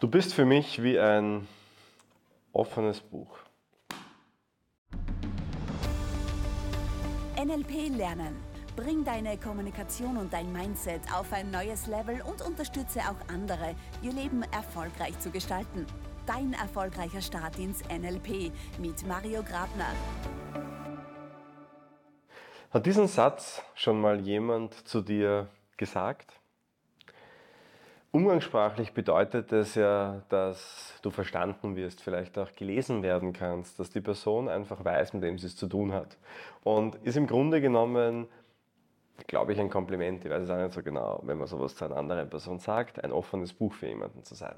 Du bist für mich wie ein offenes Buch. NLP Lernen. Bring deine Kommunikation und dein Mindset auf ein neues Level und unterstütze auch andere, ihr Leben erfolgreich zu gestalten. Dein erfolgreicher Start ins NLP mit Mario Grabner. Hat diesen Satz schon mal jemand zu dir gesagt? Umgangssprachlich bedeutet es ja, dass du verstanden wirst, vielleicht auch gelesen werden kannst, dass die Person einfach weiß, mit wem sie es zu tun hat. Und ist im Grunde genommen, glaube ich, ein Kompliment, ich weiß es auch nicht so genau, wenn man sowas zu einer anderen Person sagt, ein offenes Buch für jemanden zu sein.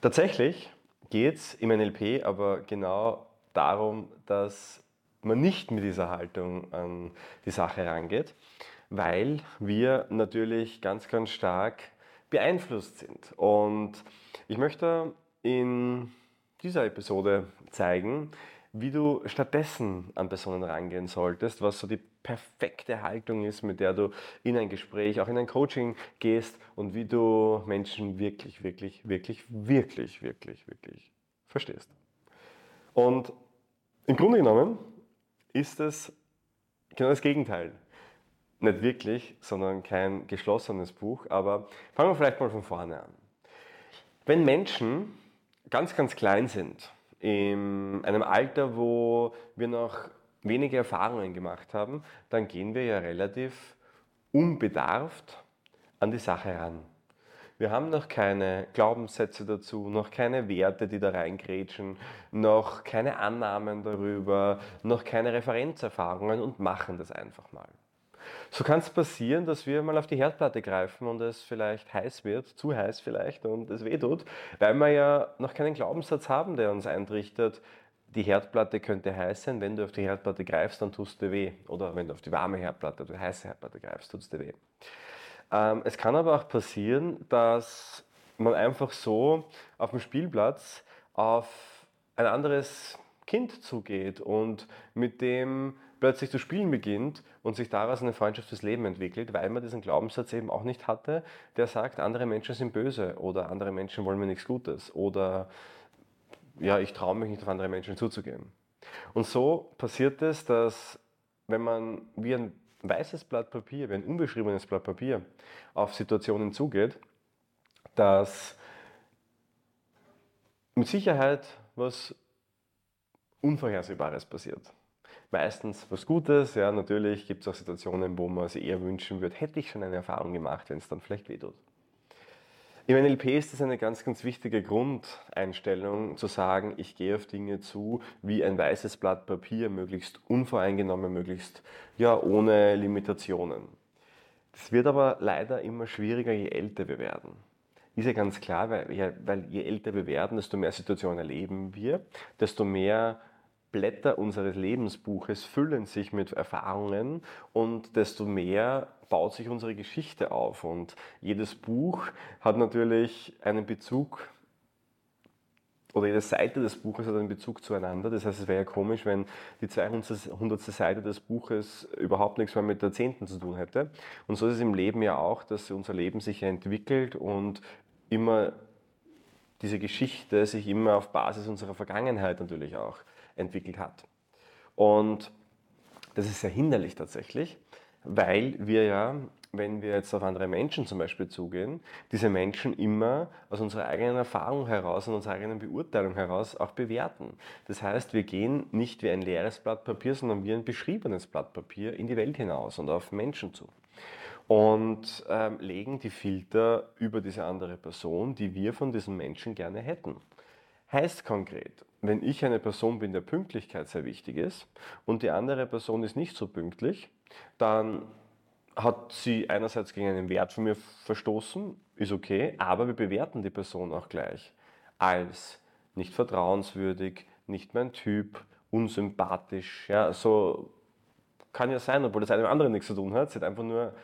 Tatsächlich geht es im NLP aber genau darum, dass man nicht mit dieser Haltung an die Sache rangeht, weil wir natürlich ganz, ganz stark beeinflusst sind. Und ich möchte in dieser Episode zeigen, wie du stattdessen an Personen rangehen solltest, was so die perfekte Haltung ist, mit der du in ein Gespräch, auch in ein Coaching gehst und wie du Menschen wirklich, wirklich, wirklich, wirklich, wirklich, wirklich verstehst. Und im Grunde genommen ist es genau das Gegenteil nicht wirklich, sondern kein geschlossenes Buch. Aber fangen wir vielleicht mal von vorne an. Wenn Menschen ganz, ganz klein sind, in einem Alter, wo wir noch wenige Erfahrungen gemacht haben, dann gehen wir ja relativ unbedarft an die Sache ran. Wir haben noch keine Glaubenssätze dazu, noch keine Werte, die da reingrätschen, noch keine Annahmen darüber, noch keine Referenzerfahrungen und machen das einfach mal. So kann es passieren, dass wir mal auf die Herdplatte greifen und es vielleicht heiß wird, zu heiß vielleicht und es wehtut, weil wir ja noch keinen Glaubenssatz haben, der uns eintrichtert, die Herdplatte könnte heiß sein, wenn du auf die Herdplatte greifst, dann tust du weh. Oder wenn du auf die warme Herdplatte die heiße Herdplatte greifst, es dir weh. Ähm, es kann aber auch passieren, dass man einfach so auf dem Spielplatz auf ein anderes Kind zugeht und mit dem plötzlich zu spielen beginnt und sich daraus eine Freundschaft fürs Leben entwickelt, weil man diesen Glaubenssatz eben auch nicht hatte, der sagt, andere Menschen sind böse oder andere Menschen wollen mir nichts Gutes oder ja, ich traue mich nicht auf andere Menschen zuzugehen. Und so passiert es, dass wenn man wie ein weißes Blatt Papier, wie ein unbeschriebenes Blatt Papier auf Situationen zugeht, dass mit Sicherheit was Unvorhersehbares passiert meistens was Gutes. Ja, natürlich gibt es auch Situationen, wo man sich eher wünschen würde, hätte ich schon eine Erfahrung gemacht, wenn es dann vielleicht wehtut. Im NLP ist es eine ganz, ganz wichtige Grundeinstellung, zu sagen, ich gehe auf Dinge zu wie ein weißes Blatt Papier, möglichst unvoreingenommen, möglichst ja, ohne Limitationen. Das wird aber leider immer schwieriger, je älter wir werden. Ist ja ganz klar, weil, weil je älter wir werden, desto mehr Situationen erleben wir, desto mehr Blätter unseres Lebensbuches füllen sich mit Erfahrungen und desto mehr baut sich unsere Geschichte auf. Und jedes Buch hat natürlich einen Bezug oder jede Seite des Buches hat einen Bezug zueinander. Das heißt, es wäre ja komisch, wenn die 200. Seite des Buches überhaupt nichts mehr mit der 10. zu tun hätte. Und so ist es im Leben ja auch, dass unser Leben sich entwickelt und immer diese Geschichte sich immer auf Basis unserer Vergangenheit natürlich auch entwickelt hat. Und das ist sehr hinderlich tatsächlich, weil wir ja, wenn wir jetzt auf andere Menschen zum Beispiel zugehen, diese Menschen immer aus unserer eigenen Erfahrung heraus und unserer eigenen Beurteilung heraus auch bewerten. Das heißt, wir gehen nicht wie ein leeres Blatt Papier, sondern wie ein beschriebenes Blatt Papier in die Welt hinaus und auf Menschen zu. Und ähm, legen die Filter über diese andere Person, die wir von diesem Menschen gerne hätten. Heißt konkret, wenn ich eine Person bin, der Pünktlichkeit sehr wichtig ist und die andere Person ist nicht so pünktlich, dann hat sie einerseits gegen einen Wert von mir verstoßen, ist okay, aber wir bewerten die Person auch gleich als nicht vertrauenswürdig, nicht mein Typ, unsympathisch. Ja, so kann ja sein, obwohl das einem anderen nichts zu tun hat. Sie hat einfach nur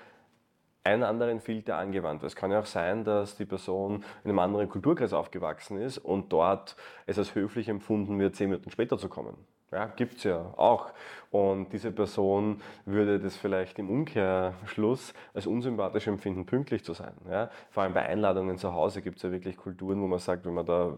einen anderen Filter angewandt. Es kann ja auch sein, dass die Person in einem anderen Kulturkreis aufgewachsen ist und dort es als höflich empfunden wird, zehn Minuten später zu kommen. Ja, gibt es ja auch. Und diese Person würde das vielleicht im Umkehrschluss als unsympathisch empfinden, pünktlich zu sein. Ja? Vor allem bei Einladungen zu Hause gibt es ja wirklich Kulturen, wo man sagt, wenn man da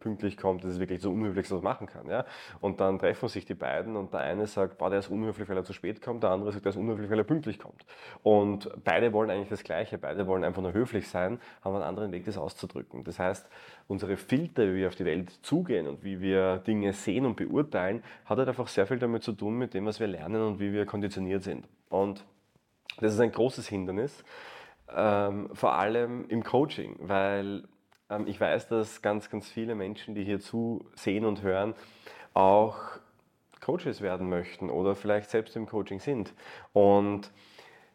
pünktlich kommt, das ist wirklich so unhöflich, was man machen kann. Ja? Und dann treffen sich die beiden und der eine sagt, boah, der ist unhöflich, weil er zu spät kommt, der andere sagt, der ist unhöflich, weil er pünktlich kommt. Und beide wollen eigentlich das Gleiche, beide wollen einfach nur höflich sein, haben einen anderen Weg, das auszudrücken. Das heißt, unsere Filter, wie wir auf die Welt zugehen und wie wir Dinge sehen und beurteilen, hat halt einfach sehr viel damit zu tun, mit dem, was wir lernen und wie wir konditioniert sind. Und das ist ein großes Hindernis, ähm, vor allem im Coaching, weil ich weiß, dass ganz, ganz viele Menschen, die hier zusehen und hören, auch Coaches werden möchten oder vielleicht selbst im Coaching sind. Und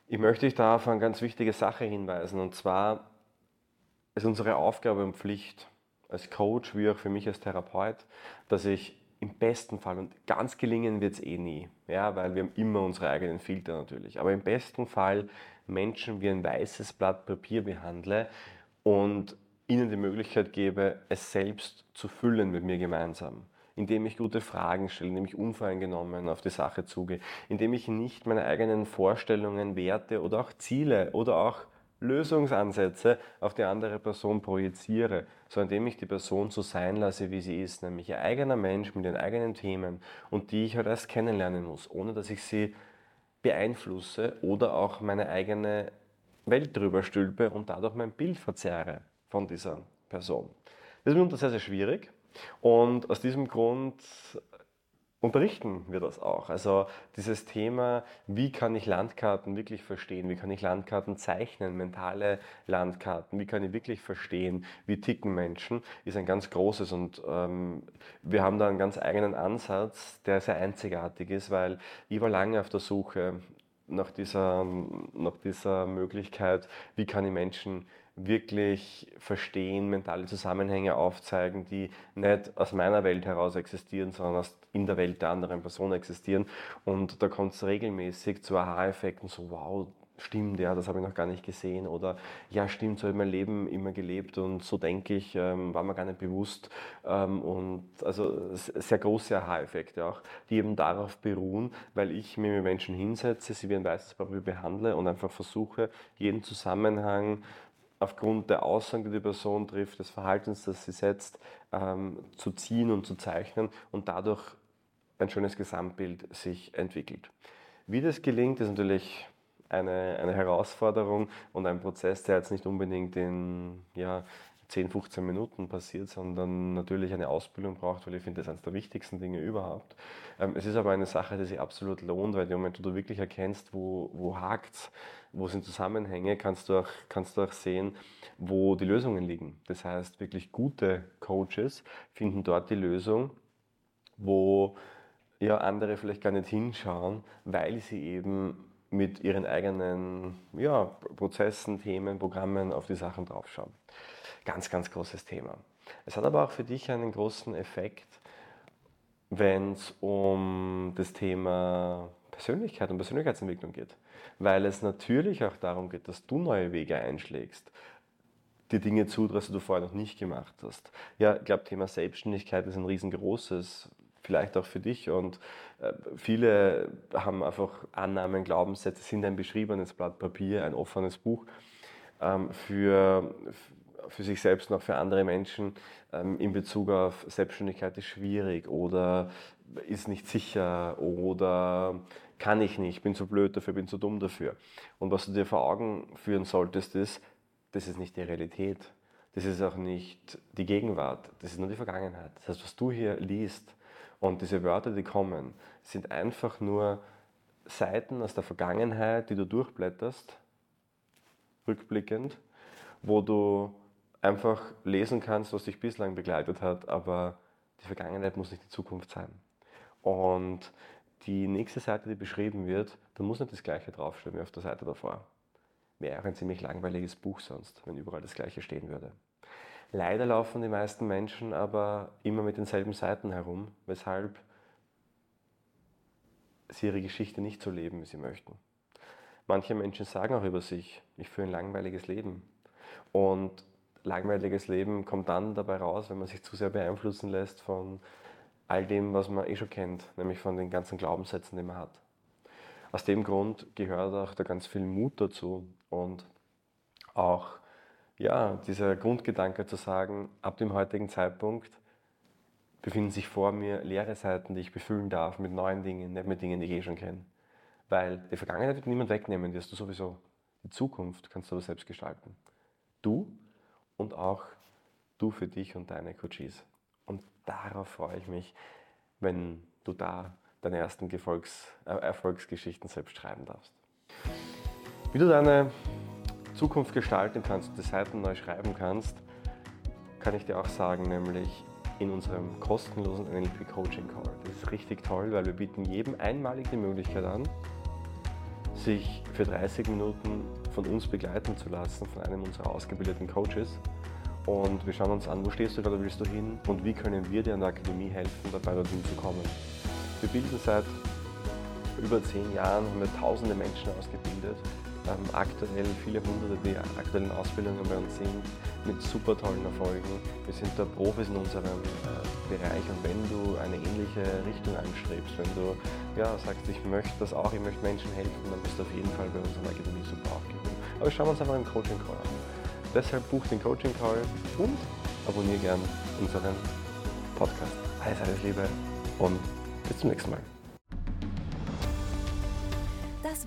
ich möchte dich da auf eine ganz wichtige Sache hinweisen. Und zwar ist unsere Aufgabe und Pflicht als Coach wie auch für mich als Therapeut, dass ich im besten Fall, und ganz gelingen wird es eh nie, ja, weil wir haben immer unsere eigenen Filter natürlich, aber im besten Fall Menschen wie ein weißes Blatt Papier behandle und ihnen die Möglichkeit gebe, es selbst zu füllen mit mir gemeinsam. Indem ich gute Fragen stelle, indem ich unvoreingenommen auf die Sache zugehe, indem ich nicht meine eigenen Vorstellungen, Werte oder auch Ziele oder auch Lösungsansätze auf die andere Person projiziere, sondern indem ich die Person so sein lasse, wie sie ist, nämlich ihr eigener Mensch mit ihren eigenen Themen und die ich halt erst kennenlernen muss, ohne dass ich sie beeinflusse oder auch meine eigene Welt drüber stülpe und dadurch mein Bild verzerre von dieser Person. Das ist mitunter sehr, sehr schwierig. Und aus diesem Grund unterrichten wir das auch. Also dieses Thema, wie kann ich Landkarten wirklich verstehen, wie kann ich Landkarten zeichnen, mentale Landkarten, wie kann ich wirklich verstehen, wie ticken Menschen, ist ein ganz großes und ähm, wir haben da einen ganz eigenen Ansatz, der sehr einzigartig ist, weil ich war lange auf der Suche nach dieser, nach dieser Möglichkeit, wie kann ich Menschen wirklich verstehen, mentale Zusammenhänge aufzeigen, die nicht aus meiner Welt heraus existieren, sondern aus, in der Welt der anderen Person existieren. Und da kommt es regelmäßig zu Aha-Effekten, so wow, stimmt, ja, das habe ich noch gar nicht gesehen oder ja, stimmt, so habe ich mein Leben immer gelebt und so denke ich, ähm, war mir gar nicht bewusst ähm, und also sehr große Aha-Effekte auch, die eben darauf beruhen, weil ich mir mit Menschen hinsetze, sie wie ein weißes Papier behandle und einfach versuche, jeden Zusammenhang aufgrund der Aussagen, die die Person trifft, des Verhaltens, das sie setzt, ähm, zu ziehen und zu zeichnen und dadurch ein schönes Gesamtbild sich entwickelt. Wie das gelingt, ist natürlich eine, eine Herausforderung und ein Prozess, der jetzt nicht unbedingt in ja, 10, 15 Minuten passiert, sondern natürlich eine Ausbildung braucht, weil ich finde, das ist eines der wichtigsten Dinge überhaupt. Ähm, es ist aber eine Sache, die sich absolut lohnt, weil im Moment, wo du wirklich erkennst, wo, wo hakt wo sind Zusammenhänge, kannst du, auch, kannst du auch sehen, wo die Lösungen liegen. Das heißt, wirklich gute Coaches finden dort die Lösung, wo ja andere vielleicht gar nicht hinschauen, weil sie eben mit ihren eigenen ja, Prozessen, Themen, Programmen auf die Sachen draufschauen. Ganz, ganz großes Thema. Es hat aber auch für dich einen großen Effekt, wenn es um das Thema Persönlichkeit und Persönlichkeitsentwicklung geht. Weil es natürlich auch darum geht, dass du neue Wege einschlägst, die Dinge zutraust, die du vorher noch nicht gemacht hast. Ja, ich glaube, Thema Selbstständigkeit ist ein riesengroßes, vielleicht auch für dich. Und äh, viele haben einfach Annahmen, Glaubenssätze, sind ein beschriebenes Blatt Papier, ein offenes Buch ähm, für, für sich selbst auch für andere Menschen ähm, in Bezug auf Selbstständigkeit ist schwierig oder ist nicht sicher oder kann ich nicht, bin zu blöd dafür, bin zu dumm dafür. Und was du dir vor Augen führen solltest, ist, das ist nicht die Realität. Das ist auch nicht die Gegenwart, das ist nur die Vergangenheit. Das heißt, was du hier liest und diese Wörter, die kommen, sind einfach nur Seiten aus der Vergangenheit, die du durchblätterst, rückblickend, wo du einfach lesen kannst, was dich bislang begleitet hat, aber die Vergangenheit muss nicht die Zukunft sein. Und die nächste Seite, die beschrieben wird, da muss nicht das gleiche draufstehen wie auf der Seite davor. Wäre ein ziemlich langweiliges Buch sonst, wenn überall das gleiche stehen würde. Leider laufen die meisten Menschen aber immer mit denselben Seiten herum, weshalb sie ihre Geschichte nicht so leben, wie sie möchten. Manche Menschen sagen auch über sich, ich führe ein langweiliges Leben. Und langweiliges Leben kommt dann dabei raus, wenn man sich zu sehr beeinflussen lässt von all dem, was man eh schon kennt, nämlich von den ganzen Glaubenssätzen, die man hat. Aus dem Grund gehört auch da ganz viel Mut dazu und auch ja, dieser Grundgedanke zu sagen, ab dem heutigen Zeitpunkt befinden sich vor mir leere Seiten, die ich befüllen darf mit neuen Dingen, nicht mit Dingen, die ich eh schon kenne. Weil die Vergangenheit wird niemand wegnehmen, die hast du sowieso. Die Zukunft kannst du aber selbst gestalten. Du und auch du für dich und deine Coaches. Und darauf freue ich mich, wenn du da deine ersten Erfolgs äh, Erfolgsgeschichten selbst schreiben darfst. Wie du deine Zukunft gestalten kannst und die Seiten neu schreiben kannst, kann ich dir auch sagen, nämlich in unserem kostenlosen NLP Coaching Call. Das ist richtig toll, weil wir bieten jedem einmalig die Möglichkeit an, sich für 30 Minuten von uns begleiten zu lassen, von einem unserer ausgebildeten Coaches. Und wir schauen uns an, wo stehst du gerade, willst du hin und wie können wir dir an der Akademie helfen, dabei dorthin zu kommen. Wir bilden seit über zehn Jahren, haben wir tausende Menschen ausgebildet ähm, aktuell viele hunderte, die aktuell in Ausbildungen bei uns sind, mit super tollen Erfolgen. Wir sind da Profis in unserem äh, Bereich und wenn du eine ähnliche Richtung anstrebst, wenn du ja, sagst, ich möchte das auch, ich möchte Menschen helfen, dann bist du auf jeden Fall bei uns in der Akademie super aufgehoben. Aber schauen wir uns einfach einen Coaching Call an. Deshalb buch den Coaching Call und abonniere gern unseren Podcast. Alles, alles Liebe und bis zum nächsten Mal.